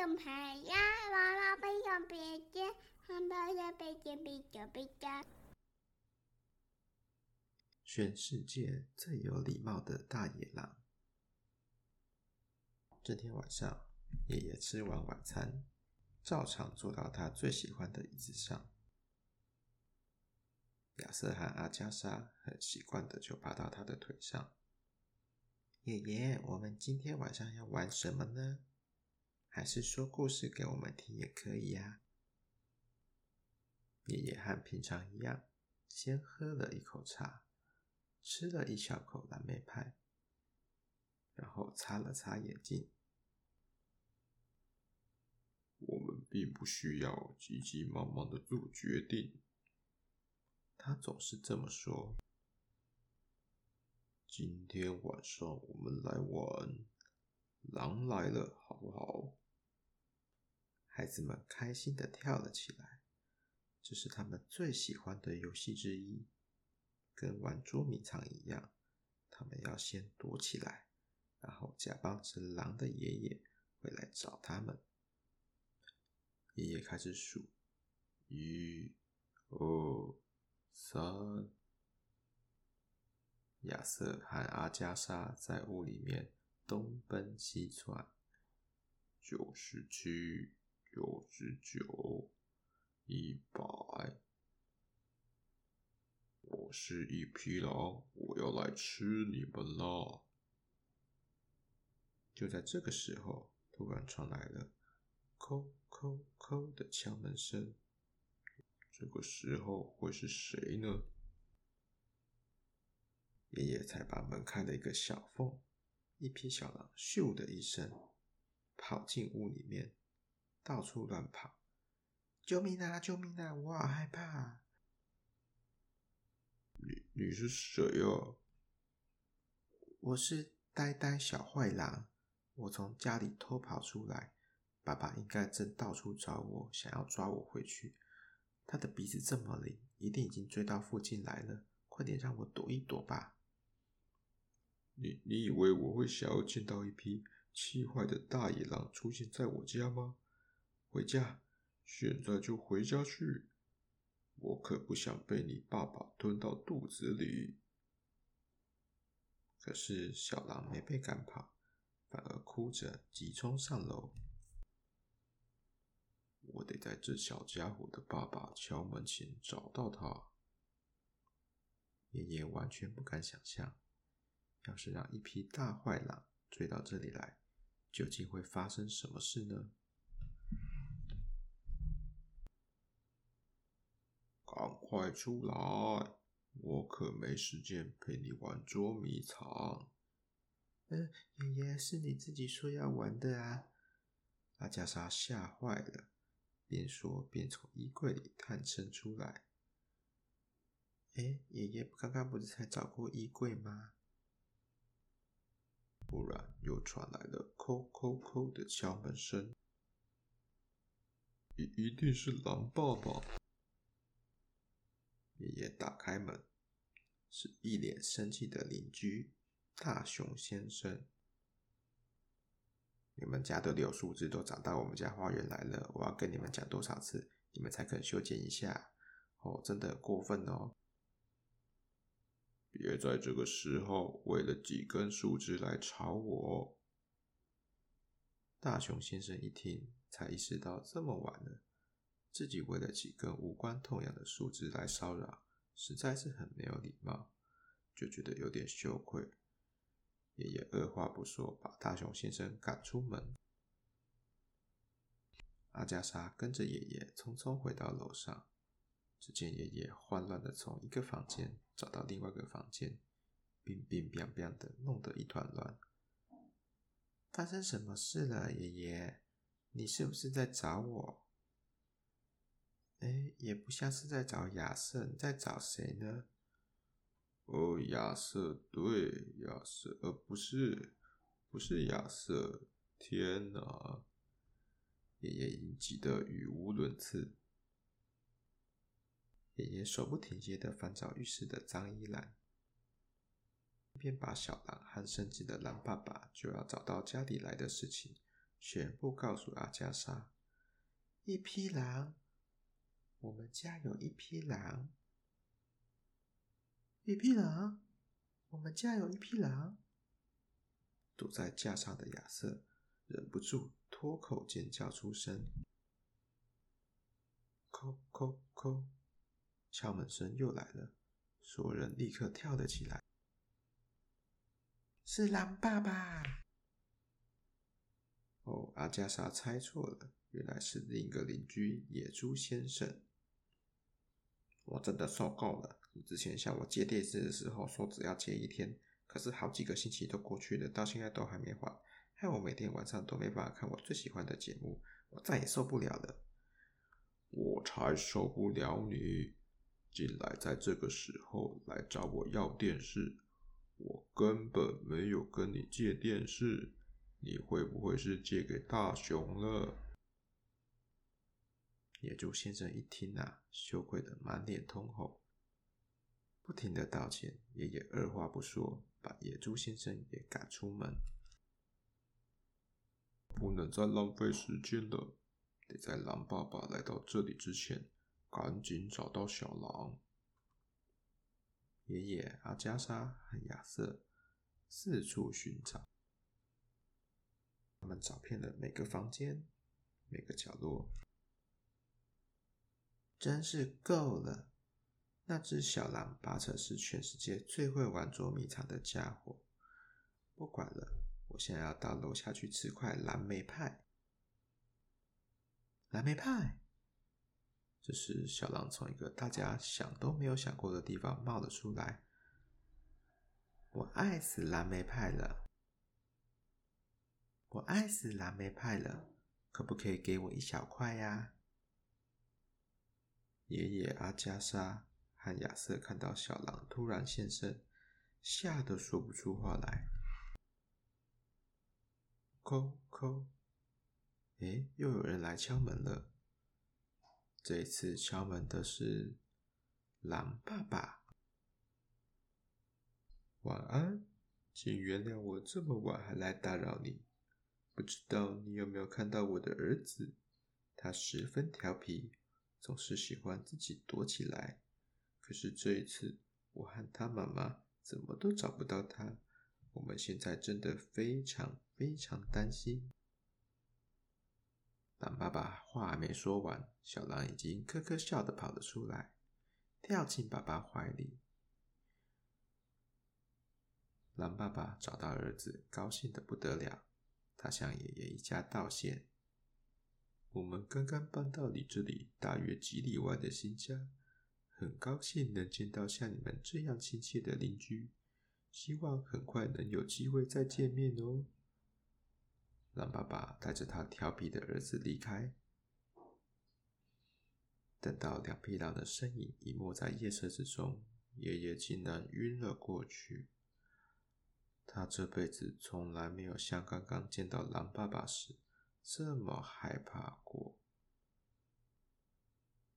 用牌呀，娃娃不用别的，汉堡要别的别的别的。全世界最有礼貌的大野狼。这天晚上，爷爷吃完晚餐，照常坐到他最喜欢的椅子上。亚瑟和阿加莎很习惯的就爬到他的腿上。爷爷，我们今天晚上要玩什么呢？还是说故事给我们听也可以呀。爷爷和平常一样，先喝了一口茶。吃了一小口蓝莓派，然后擦了擦眼镜。我们并不需要急急忙忙的做决定。他总是这么说。今天晚上我们来玩《狼来了》，好不好？孩子们开心的跳了起来，这是他们最喜欢的游戏之一。跟玩捉迷藏一样，他们要先躲起来，然后假扮成狼的爷爷会来找他们。爷爷开始数：一、二、三。亚瑟和阿加莎在屋里面东奔西窜。九十七、九十九、一百。我是一匹狼，我要来吃你们啦！就在这个时候，突然传来了“叩叩叩”的敲门声。这个时候会是谁呢？爷爷才把门开了一个小缝，一匹小狼咻的一声跑进屋里面，到处乱跑。救命啊！救命啊！我好害怕。你你是谁啊？我是呆呆小坏狼，我从家里偷跑出来，爸爸应该正到处找我，想要抓我回去。他的鼻子这么灵，一定已经追到附近来了，快点让我躲一躲吧。你你以为我会想要见到一匹气坏的大野狼出现在我家吗？回家，现在就回家去。我可不想被你爸爸吞到肚子里。可是小狼没被赶跑，反而哭着急冲上楼。我得在这小家伙的爸爸敲门前找到他。爷爷完全不敢想象，要是让一匹大坏狼追到这里来，究竟会发生什么事呢？赶快出来！我可没时间陪你玩捉迷藏。嗯，爷爷是你自己说要玩的啊！阿加莎吓坏了，边说边从衣柜里探身出来。哎，爷爷刚刚不是才找过衣柜吗？突然又传来了“叩叩叩”的敲门声，一一定是狼爸爸。爷爷打开门，是一脸生气的邻居大熊先生。你们家的柳树枝都长到我们家花园来了，我要跟你们讲多少次，你们才肯修剪一下？哦，真的过分哦！别在这个时候为了几根树枝来吵我。大熊先生一听，才意识到这么晚了。自己为了几个无关痛痒的树枝来骚扰，实在是很没有礼貌，就觉得有点羞愧。爷爷二话不说，把大熊先生赶出门。阿加莎跟着爷爷匆匆回到楼上，只见爷爷慌乱的从一个房间找到另外一个房间，乒乒乓乓的弄得一团乱。发生什么事了，爷爷？你是不是在找我？也不像是在找亚瑟，在找谁呢？哦，亚瑟，对，亚瑟，呃，不是，不是亚瑟。天哪！爷爷已经急得语无伦次。爷爷手不停歇的翻找浴室的脏衣篮，一边把小狼和生气的狼爸爸就要找到家里来的事情全部告诉阿加莎。一匹狼，我们家有一匹狼。一匹狼，我们家有一匹狼。躲在架上的亚瑟忍不住脱口尖叫出声。叩叩叩，敲门声又来了，所有人立刻跳了起来。是狼爸爸！哦，阿加莎猜错了，原来是另一个邻居野猪先生。我真的受够了！你之前向我借电视的时候说只要借一天，可是好几个星期都过去了，到现在都还没还，害我每天晚上都没办法看我最喜欢的节目，我再也受不了了。我才受不了你进来，在这个时候来找我要电视。我根本没有跟你借电视，你会不会是借给大雄了？野猪先生一听啊，羞愧的满脸通红，不停的道歉。爷爷二话不说，把野猪先生也赶出门。不能再浪费时间了，得在狼爸爸来到这里之前，赶紧找到小狼。爷爷、阿加莎和亚瑟四处寻找，他们找遍了每个房间、每个角落，真是够了！那只小狼八成是全世界最会玩捉迷藏的家伙。不管了，我现在要到楼下去吃块蓝莓派。蓝莓派。这时，小狼从一个大家想都没有想过的地方冒了出来。我爱死蓝莓派了！我爱死蓝莓派了！可不可以给我一小块呀？爷爷、阿加莎和亚瑟看到小狼突然现身，吓得说不出话来。叩叩！诶，又有人来敲门了。这一次敲门的是狼爸爸。晚安，请原谅我这么晚还来打扰你。不知道你有没有看到我的儿子？他十分调皮，总是喜欢自己躲起来。可是这一次，我和他妈妈怎么都找不到他。我们现在真的非常非常担心。狼爸爸话还没说完，小狼已经咯咯笑的跑了出来，跳进爸爸怀里。狼爸爸找到儿子，高兴的不得了。他向爷爷一家道谢：“我们刚刚搬到你这里大约几里外的新家，很高兴能见到像你们这样亲切的邻居，希望很快能有机会再见面哦。”狼爸爸带着他调皮的儿子离开。等到两匹狼的身影隐没在夜色之中，爷爷竟然晕了过去。他这辈子从来没有像刚刚见到狼爸爸时这么害怕过。